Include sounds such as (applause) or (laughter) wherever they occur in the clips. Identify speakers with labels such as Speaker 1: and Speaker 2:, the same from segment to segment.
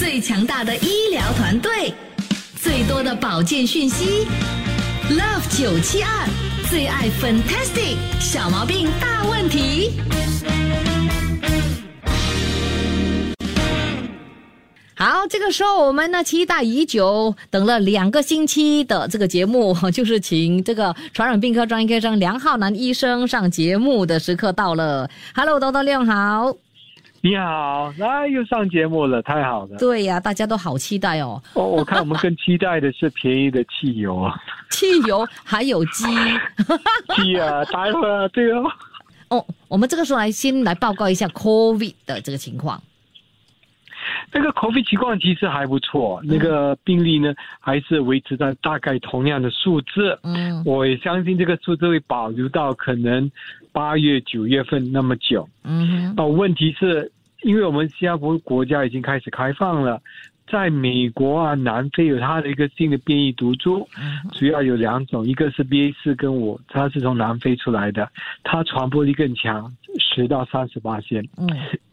Speaker 1: 最强大的医疗团队，最多的保健讯息，Love 九七二最爱 Fantastic 小毛病大问题。好，这个时候我们呢期待已久，等了两个星期的这个节目，(laughs) 就是请这个传染病科专业医生梁浩南医生上节目的时刻到了。Hello，豆豆亮好。
Speaker 2: 你好，来、又上节目了，太好了。
Speaker 1: 对呀、大家都好期待哦。
Speaker 2: 哦，我看我们更期待的是便宜的汽油啊，(laughs)
Speaker 1: 汽油还有鸡 (laughs)
Speaker 2: 鸡啊，待会儿对哦。
Speaker 1: 哦。我们这个时候来先来报告一下 COVID 的这个情况。
Speaker 2: 那个 COVID 情况其实还不错，那个病例呢还是维持在大概同样的数字。
Speaker 1: 嗯
Speaker 2: 我也相信这个数字会保留到可能八月、九月份那么久。
Speaker 1: 嗯哼
Speaker 2: 哦，问题是因为我们新加坡国家已经开始开放了，在美国啊、南非有它的一个新的变异毒株，主要有两种，一个是 BA 四跟五，它是从南非出来的，它传播力更强，十到三十八线。
Speaker 1: 嗯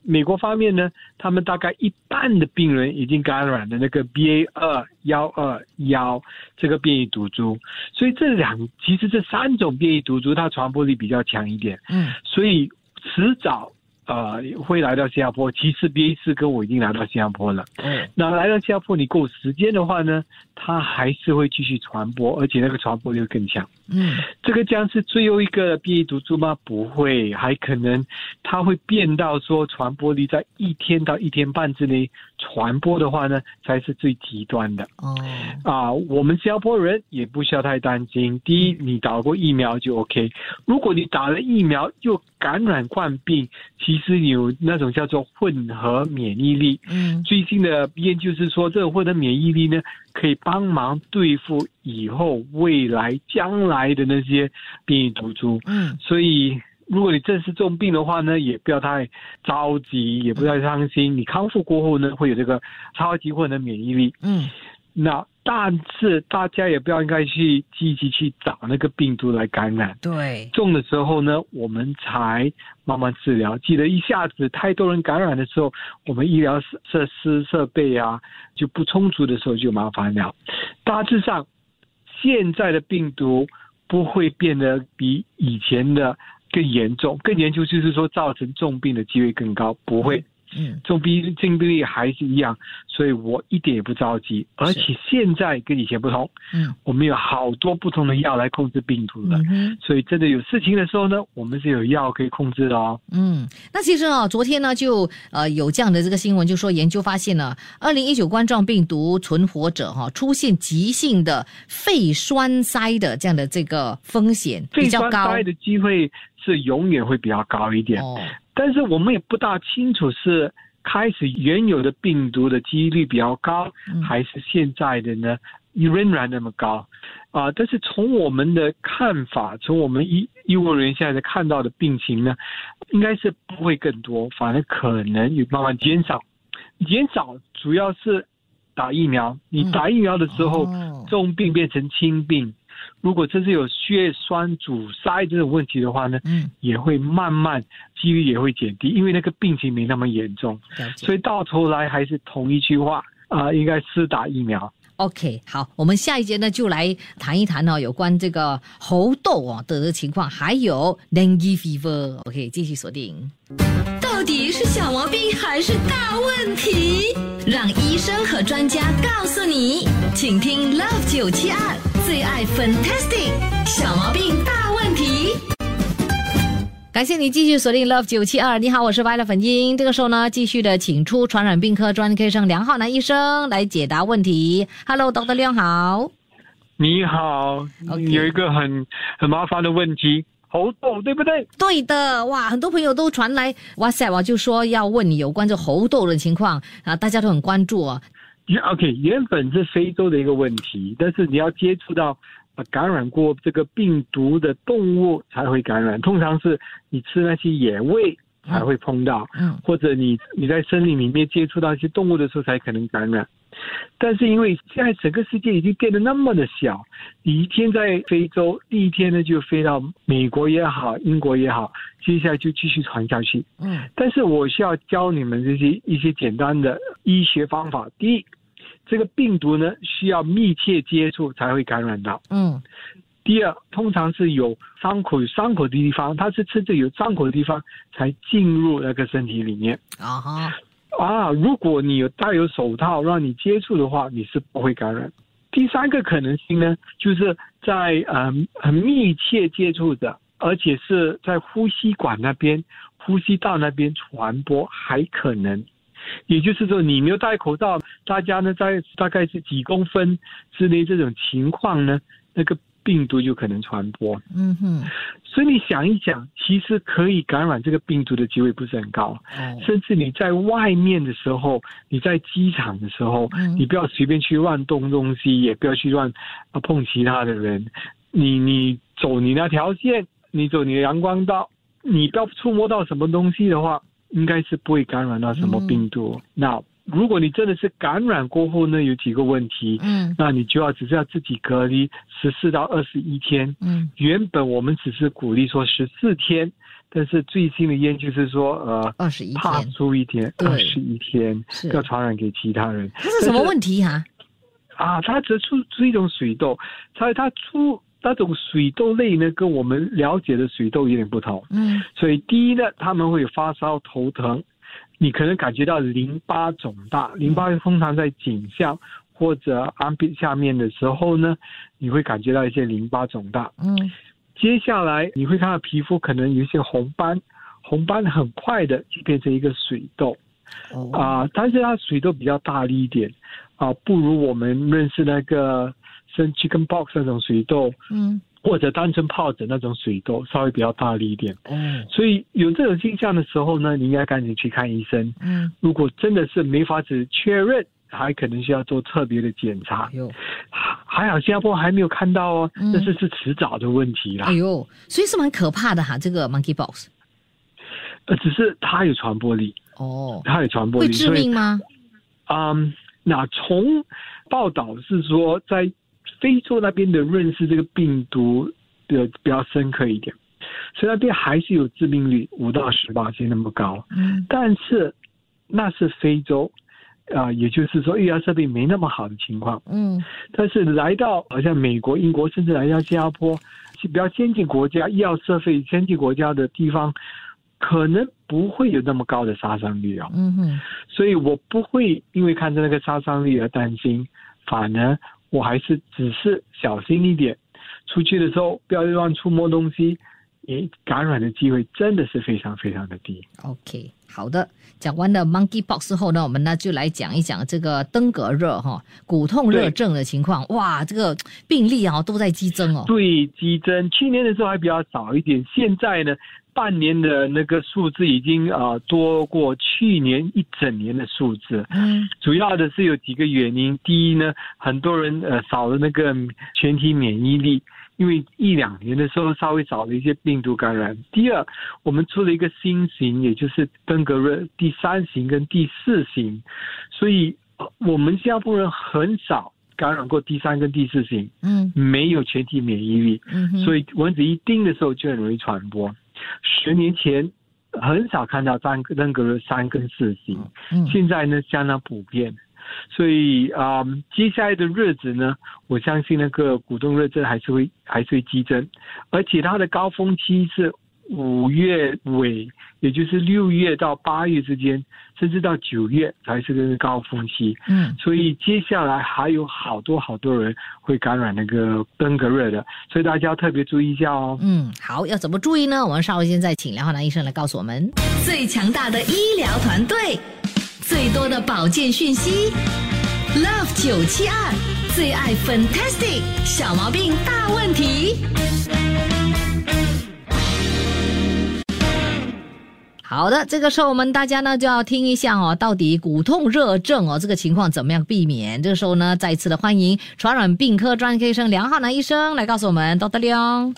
Speaker 2: 美国方面呢，他们大概一半的病人已经感染了那个 BA 二幺二幺这个变异毒株，所以这两其实这三种变异毒株它传播力比较强一点，
Speaker 1: 嗯。
Speaker 2: 所以迟早呃会来到新加坡。其实 BA 四跟我已经来到新加坡了，
Speaker 1: 嗯
Speaker 2: 那来到新加坡你够时间的话呢，它还是会继续传播，而且那个传播力会更强。
Speaker 1: 嗯
Speaker 2: 这个将是最后一个 BA 毒株吗？不会，还可能它会变到说传播力在一天到一天半之内传播的话呢，才是最极端的
Speaker 1: 哦
Speaker 2: 啊。我们新加坡人也不需要太担心。第一，你打过疫苗就 OK。如果你打了疫苗又感染冠病，其实有那种叫做混合免疫力。
Speaker 1: 嗯
Speaker 2: 最近的研究是说，这个混合免疫力呢，可以帮忙对付以后未来将来的那些变异毒株。
Speaker 1: 嗯
Speaker 2: 所以，如果你正是重病的话呢，也不要太着急，也不要太伤心。你康复过后呢，会有这个超级混的免疫力。
Speaker 1: 嗯
Speaker 2: 那但是大家也不要应该去积极去找那个病毒来感染。
Speaker 1: 对
Speaker 2: 重的时候呢，我们才慢慢治疗。记得一下子太多人感染的时候，我们医疗设设施设备啊就不充足的时候就麻烦了。大致上，现在的病毒不会变得比以前的更严重，更严重就是说造成重病的机会更高，不会。
Speaker 1: 嗯
Speaker 2: 重病重病率还是一样，所以我一点也不着急。而且现在跟以前不同，
Speaker 1: 嗯
Speaker 2: 我们有好多不同的药来控制病毒的。
Speaker 1: 嗯
Speaker 2: 所以真的有事情的时候呢，我们是有药可以控制的哦。
Speaker 1: 嗯，那其实啊，昨天呢就呃有这样的这个新闻，就说研究发现呢，二零一九冠状病毒存活者哈、出现急性的肺栓塞的这样的这个风险比较高
Speaker 2: 栓塞的机会是永远会比较高一点，
Speaker 1: 哦，
Speaker 2: 但是我们也不大清楚是开始原有的病毒的几率比较高，
Speaker 1: 嗯
Speaker 2: 还是现在的呢仍然那么高啊、但是从我们的看法，从我们医医务人员现在在看到的病情呢，应该是不会更多，反而可能有慢慢减少。减少主要是打疫苗，你
Speaker 1: 嗯
Speaker 2: 打疫苗的时候，
Speaker 1: 哦
Speaker 2: 重病变成轻病。如果真是有血栓阻塞这种问题的话呢，
Speaker 1: 嗯，
Speaker 2: 也会慢慢几率也会减低，因为那个病情没那么严重。所。以到头来还是同一句话啊、应该施打疫苗。
Speaker 1: OK，好，我们下一节呢就来谈一谈哦，有关这个猴痘哦的情况，还有 dengue fever。OK，继续锁定。到底是小毛病还是大问题？让医生和专家告诉你。请听 Love 九七二最爱 Fantastic 小毛病大问题。感谢你继续锁定 Love 九七二。你好，我是 Violet 粉英。这个时候呢，继续的请出传染病科专科医生梁浩南医生来解答问题。Hello，Dr. 梁好。
Speaker 2: 你好
Speaker 1: OK
Speaker 2: 有一个很很麻烦的问题，喉痘，对不对？
Speaker 1: 对的，哇，很多朋友都传来 WhatsApp 啊，就说要问你有关这喉痘的情况啊，大家都很关注啊。
Speaker 2: OK，原本是非洲的一个问题，但是你要接触到呃感染过这个病毒的动物才会感染，通常是你吃那些野味才会碰到，
Speaker 1: 嗯
Speaker 2: 或者你你在森林里面接触到一些动物的时候才可能感染。但是因为现在整个世界已经变得那么的小，你一天在非洲，第一天呢就飞到美国也好，英国也好，接下来就继续传下去。
Speaker 1: 嗯
Speaker 2: 但是我需要教你们这些一些简单的医学方法。第一，这个病毒呢需要密切接触才会感染到。
Speaker 1: 嗯
Speaker 2: 第二，通常是有伤口有伤口的地方，它是吃着有伤口的地方才进入那个身体里面。
Speaker 1: 啊哈
Speaker 2: 啊，如果你有戴有手套让你接触的话，你是不会感染。第三个可能性呢，就是在嗯很密切接触的，而且是在呼吸管那边、呼吸道那边传播，还可能。也就是说，你没有戴口罩，大家呢在大概是几公分之内这种情况呢，那个病毒就可能传播。
Speaker 1: 嗯哼
Speaker 2: 所以你想一想，其实可以感染这个病毒的机会不是很高。
Speaker 1: 哦
Speaker 2: 甚至你在外面的时候，你在机场的时候，
Speaker 1: 嗯
Speaker 2: 你不要随便去乱动东西，也不要去乱呃碰其他的人。你你走你那条线，你走你的阳光道，你不要触摸到什么东西的话，应该是不会感染到什么病毒。那如果你真的是感染过后呢，有几个问题，
Speaker 1: 嗯。
Speaker 2: 那你就要只是要自己隔离十四到二十一天。
Speaker 1: 嗯。
Speaker 2: 原本我们只是鼓励说十四天，但是最新的研究是说，呃，
Speaker 1: 二十一
Speaker 2: 怕出一天，二十一天
Speaker 1: 是。
Speaker 2: 要传染给其他人。
Speaker 1: 这是什么问题哈、
Speaker 2: 啊。它只出出一种水痘，它它出那种水痘类呢，跟我们了解的水痘有点不同。
Speaker 1: 嗯
Speaker 2: 所以第一呢，他们会发烧、头疼，你可能感觉到淋巴肿大，淋巴通常在颈项或者安鼻下面的时候呢，你会感觉到一些淋巴肿大。
Speaker 1: 嗯
Speaker 2: 接下来你会看到皮肤可能有一些红斑，红斑很快的就变成一个水痘
Speaker 1: 哦
Speaker 2: 啊、但是它水痘比较大力一点啊、不如我们认识那个生 chicken pox 那种水痘，
Speaker 1: 嗯
Speaker 2: 或者单纯疱疹那种水痘稍微比较大力一点。
Speaker 1: 嗯
Speaker 2: 所以有这种现象的时候呢，你应该赶紧去看医生。
Speaker 1: 嗯
Speaker 2: 如果真的是没法子确认，还可能需要做特别的检查。
Speaker 1: 哎
Speaker 2: 还好新加坡还没有看到哦，
Speaker 1: 嗯
Speaker 2: 这是是迟早的问题啦
Speaker 1: 哎。呦，所以是蛮可怕的哈，这个 monkey box，
Speaker 2: 呃，只是它有传播力，
Speaker 1: 哦，
Speaker 2: 它有传播力，
Speaker 1: 会致命吗？
Speaker 2: 嗯，那从报道是说，在非洲那边的认识这个病毒的比较深刻一点，所以那边还是有致病率五到十八那么高，
Speaker 1: 嗯
Speaker 2: 但是那是非洲。啊、也就是说，医疗设备没那么好的情况，
Speaker 1: 嗯
Speaker 2: 但是来到好像美国、英国，甚至来到新加坡，比较先进国家、医药设备先进国家的地方，可能不会有那么高的杀伤力啊。
Speaker 1: 嗯哼
Speaker 2: 所以我不会因为看着那个杀伤力而担心，反而我还是只是小心一点，出去的时候不要乱触摸东西，诶感染的机会真的是非常非常的低。
Speaker 1: ，OK，好的。讲完了 Monkey Box 之后呢，我们呢就来讲一讲这个登革热哈，骨痛热症的情况。哇，这个病例啊都在激增哦。
Speaker 2: 对，激增，去年的时候还比较少一点，现在呢，半年的那个数字已经啊、呃多过去年一整年的数字。
Speaker 1: 嗯
Speaker 2: 主要的是有几个原因，第一呢，很多人呃少了那个全体免疫力，因为一两年的时候稍微少了一些病毒感染。第二，我们出了一个新型，也就是登革热第三型跟第四型，所以呃我们新加坡人很少感染过第三跟第四型，
Speaker 1: 嗯
Speaker 2: 没有全体免疫力，
Speaker 1: 嗯，
Speaker 2: 所以蚊子一叮的时候就很容易传播。十年前很少看到三那个三根四型，
Speaker 1: 嗯。
Speaker 2: 现在呢相当普遍。所以啊、嗯接下来的日子呢，我相信那个股东热症还是会还是会激增，而且它的高峰期是五月尾，也就是六月到八月之间，甚至到九月才是个高峰期。
Speaker 1: 嗯
Speaker 2: 所以接下来还有好多好多人会感染那个登革热的，所以大家要特别注意一下哦。
Speaker 1: 嗯，好，要怎么注意呢？我们稍后现在请梁浩南医生来告诉我们。最强大的医疗团队，最多的保健讯息，Love 九七二最爱 Fantastic 小毛病大问题。好的，这个时候我们大家呢就要听一下哦，到底骨痛热症哦这个情况怎么样避免？这个时候呢，再一次的欢迎传染病科专科医生梁浩南医生来告诉我们，Dr. 梁。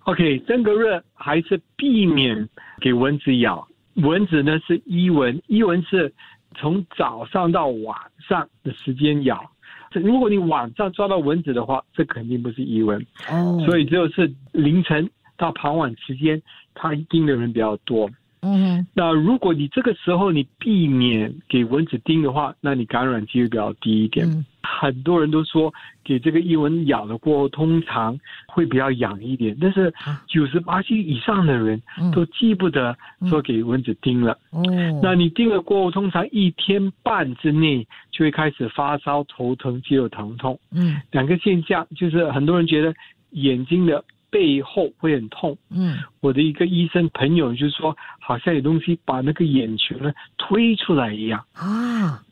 Speaker 2: OK，登革热还是避免给蚊子咬。蚊子呢是伊蚊，伊蚊是从早上到晚上的时间咬。如果你晚上抓到蚊子的话，这肯定不是伊蚊。
Speaker 1: 哦
Speaker 2: 所以只有是凌晨到傍晚时间，它叮的人比较多。
Speaker 1: 嗯。
Speaker 2: 那如果你这个时候你避免给蚊子叮的话，那你感染几率比较低一点。
Speaker 1: 嗯。
Speaker 2: 很多人都说给这个异蚊咬了过后，通常会比较痒一点，但是
Speaker 1: 啊。
Speaker 2: 九十八岁以上的人
Speaker 1: 嗯。
Speaker 2: 都记不得说给蚊子叮了。
Speaker 1: 哦，
Speaker 2: 那你叮了过后，通常一天半之内就会开始发烧、头疼、肌肉疼痛。
Speaker 1: 嗯。
Speaker 2: 两个现象就是很多人觉得眼睛的背后会很痛。
Speaker 1: 嗯
Speaker 2: 我的一个医生朋友就说，好像有东西把那个眼球呢推出来一样
Speaker 1: 啊，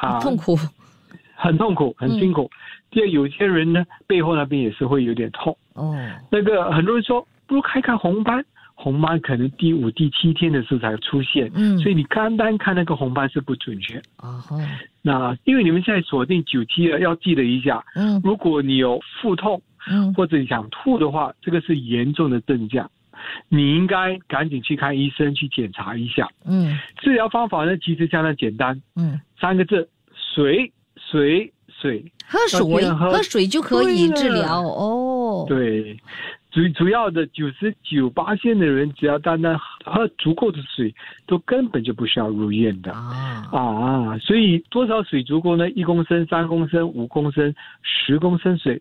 Speaker 2: 啊，
Speaker 1: 痛苦，
Speaker 2: 很痛苦，很辛苦。第二，有些人呢背后那边也是会有点痛。
Speaker 1: 哦，
Speaker 2: 那个很多人说，不如看看红斑，红斑可能第五、第七天的时候才出现，
Speaker 1: 嗯，
Speaker 2: 所以你单单看那个红斑是不准确。
Speaker 1: 哦。吼，
Speaker 2: 那因为你们现在锁定九七了，要记得一下，
Speaker 1: 嗯。
Speaker 2: 如果你有腹痛
Speaker 1: 嗯。
Speaker 2: 或者你想吐的话，这个是严重的症状，你应该赶紧去看医生去检查一下。
Speaker 1: 嗯。
Speaker 2: 治疗方法呢，其实相当简单，
Speaker 1: 嗯，
Speaker 2: 三个字：水、水、水。
Speaker 1: 喝水
Speaker 2: 喝。
Speaker 1: 喝水就可以治疗哦，
Speaker 2: 对，主主要的九十九八线的人，只要单单喝足够的水，都根本就不需要入院的。
Speaker 1: 啊，
Speaker 2: 啊，所以多少水足够呢？一公升、三公升、五公升、十公升水，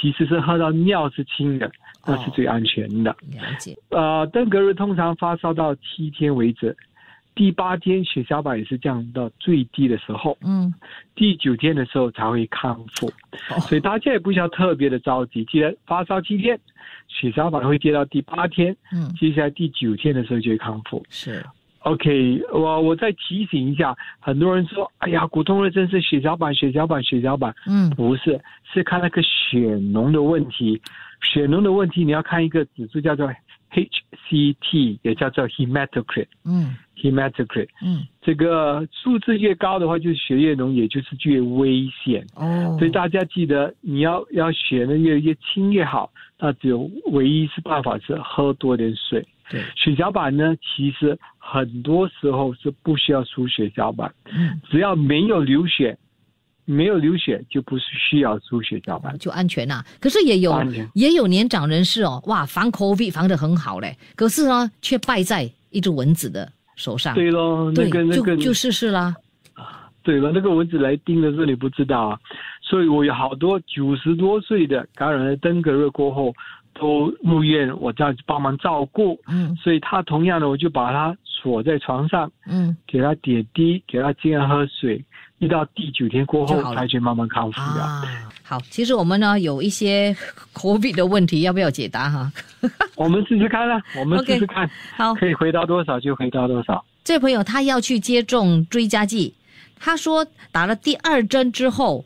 Speaker 2: 其实是喝到尿是清的，那是最安全的。
Speaker 1: 了解，
Speaker 2: 呃，登革热通常发烧到七天为止，第八天血小板也是降到最低的时候，
Speaker 1: 嗯，
Speaker 2: 第九天的时候才会康复。
Speaker 1: 哦
Speaker 2: 所以大家也不需要特别的着急，记得发烧七天，血小板会跌到第八天，
Speaker 1: 嗯
Speaker 2: 接下来第九天的时候就会康复。
Speaker 1: 是
Speaker 2: ，OK，我我再提醒一下，很多人说，哎呀，骨痛热症是血小板、血小板、血小板，
Speaker 1: 嗯
Speaker 2: 不是，是看那个血浓的问题。血浓的问题，你要看一个指数叫做 HCT，也叫做 hematocrit。
Speaker 1: 嗯
Speaker 2: hematocrit
Speaker 1: 嗯，
Speaker 2: 这个数字越高的话，就是血越浓，也就是越危险。
Speaker 1: 哦，
Speaker 2: 所以大家记得，你要要血呢越越清越好。那只有唯一是办法是喝多点水。
Speaker 1: 对，
Speaker 2: 血小板呢，其实很多时候是不需要输血小板，
Speaker 1: 嗯，
Speaker 2: 只要没有流血，没有流血就不是需要输血小板。
Speaker 1: 就安全呐、可是也有也有年长人士哦，哇，防 COVID 防得很好嘞，可是呢，却败在一只蚊子的手上。
Speaker 2: 对喽，那
Speaker 1: 对，
Speaker 2: 个那个
Speaker 1: 就就试试啦。
Speaker 2: 对了，那个蚊子来叮的时候你不知道啊，所以我有好多九十多岁的感染了登革热过后都入院，我再帮忙照顾，
Speaker 1: 嗯
Speaker 2: 所以他同样的我就把他锁在床上，
Speaker 1: 嗯
Speaker 2: 给他点滴，给他尽量喝水，一到第九天过后才去慢慢康复的。
Speaker 1: 啊，好，其实我们呢有一些 (laughs) COVID 的问题，要不要解答哈？(laughs)
Speaker 2: 我们试试看啦，我们试试看
Speaker 1: 好，
Speaker 2: 可以回答多少就回答多少。
Speaker 1: 这位朋友他要去接种追加剂，他说打了第二针之后，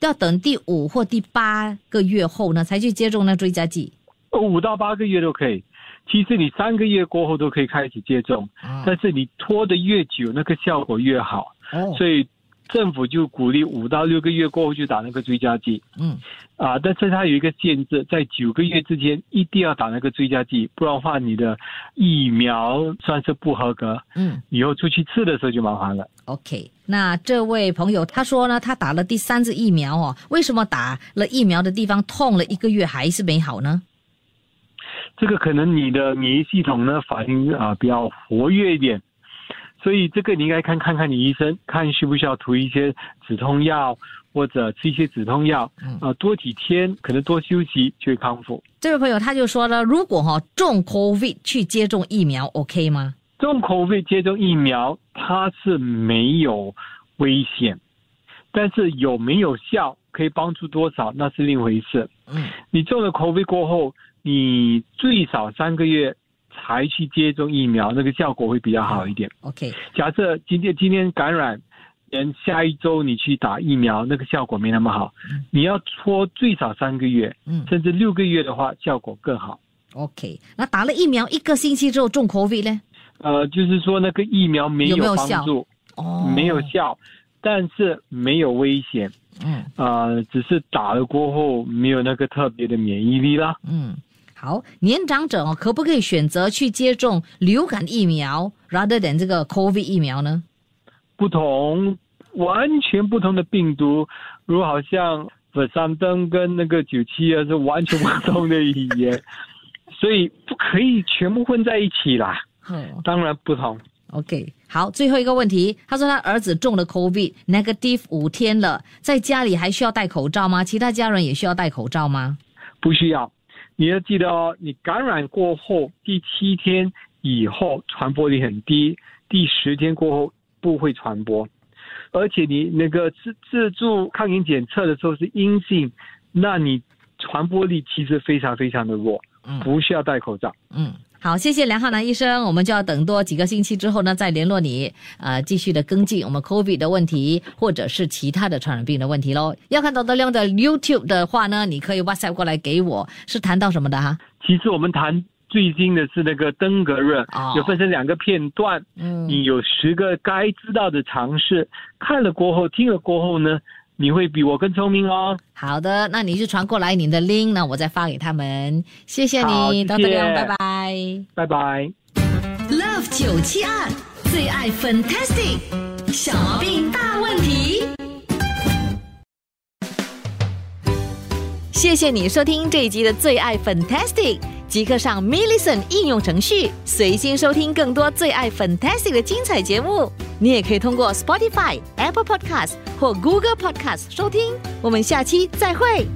Speaker 1: 要等第五或第八个月后呢才去接种那追加剂。
Speaker 2: 呃五到八个月都可以。其实你三个月过后都可以开始接种，
Speaker 1: 啊
Speaker 2: 但是你拖得越久，那个效果越好。
Speaker 1: 哦，
Speaker 2: 所以政府就鼓励五到六个月过后就打那个追加剂
Speaker 1: 嗯，
Speaker 2: 啊，但是它有一个限制，在九个月之前一定要打那个追加剂，不然的话你的疫苗算是不合格，
Speaker 1: 嗯
Speaker 2: 以后出去吃的时候就麻烦了。
Speaker 1: ，OK。那这位朋友他说呢，他打了第三次疫苗哦，为什么打了疫苗的地方痛了一个月还是没好呢？
Speaker 2: 这个可能你的免疫系统呢反应啊比较活跃一点，所以这个你应该看看看你医生，看需不需要涂一些止痛药或者吃一些止痛药
Speaker 1: 嗯
Speaker 2: 啊，多几天可能多休息就会康复。
Speaker 1: 这位朋友他就说了，如果哈、中 COVID 去接种疫苗 OK 吗？
Speaker 2: 中 COVID 接种疫苗，它是没有危险，但是有没有效，可以帮助多少，那是另一回事。
Speaker 1: 嗯
Speaker 2: 你中了 COVID 过后，你最少三个月才去接种疫苗，那个效果会比较好一点。
Speaker 1: ，OK，
Speaker 2: 假设今天今天感染，连，下一周你去打疫苗，那个效果没那么好
Speaker 1: 嗯。
Speaker 2: 你要拖最少三个月，
Speaker 1: 嗯
Speaker 2: 甚至六个月的话，效果更好。
Speaker 1: OK。那打了疫苗一个星期之后中 COVID 呢？
Speaker 2: 呃，就是说那个疫苗
Speaker 1: 没有效
Speaker 2: 帮助，
Speaker 1: 哦，
Speaker 2: 没有效，但是没有危险，
Speaker 1: 嗯
Speaker 2: 呃，只是打了过后没有那个特别的免疫力啦。
Speaker 1: 嗯。好，年长者哦，可不可以选择去接种流感疫苗，rather than 这个 COVID 疫苗呢？
Speaker 2: 不同，完全不同的病毒，如好像佛山登跟那个九七啊是完全不同的语言，所以不可以全部混在一起啦。
Speaker 1: 哦
Speaker 2: 当然不同。
Speaker 1: OK，好，最后一个问题，他说他儿子中了 COVID negative 五天了，在家里还需要戴口罩吗？其他家人也需要戴口罩吗？
Speaker 2: 不需要。你要记得哦，你感染过后第七天以后传播力很低，第十天过后不会传播，而且你那个自自助抗原检测的时候是阴性，那你传播力其实非常非常的弱，
Speaker 1: 嗯。
Speaker 2: 不需要戴口罩。
Speaker 1: 嗯，好，谢谢梁浩南医生，我们就要等多几个星期之后呢，再联络你，呃，继续的跟进我们 COVID 的问题，或者是其他的传染病的问题喽。要看到德亮的 YouTube 的话呢，你可以 WhatsApp 过来给我，是谈到什么的哈？
Speaker 2: 其实我们谈最近的是那个登革热，
Speaker 1: 哦
Speaker 2: 有分成两个片段，
Speaker 1: 嗯
Speaker 2: 你有十个该知道的常识，看了过后，听了过后呢，你会比我更聪明哦。
Speaker 1: 好的，那你就传过来你的 link，那我再发给他们。谢谢你，
Speaker 2: 好谢谢
Speaker 1: 德亮，拜拜。
Speaker 2: 拜拜。
Speaker 3: Love 九七二最爱 Fantastic 小毛病大问题。
Speaker 1: 谢谢你收听这一集的最爱 Fantastic，即刻上 m i l l i c e n t 应用程序，随心收听更多最爱 Fantastic 的精彩节目。你也可以通过 Spotify、Apple Podcast 或 Google Podcast 收听。我们下期再会。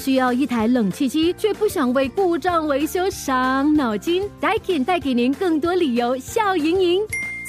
Speaker 3: 需要一台冷气机，却不想为故障维修伤脑筋？Daikin 带给您更多理由笑盈盈。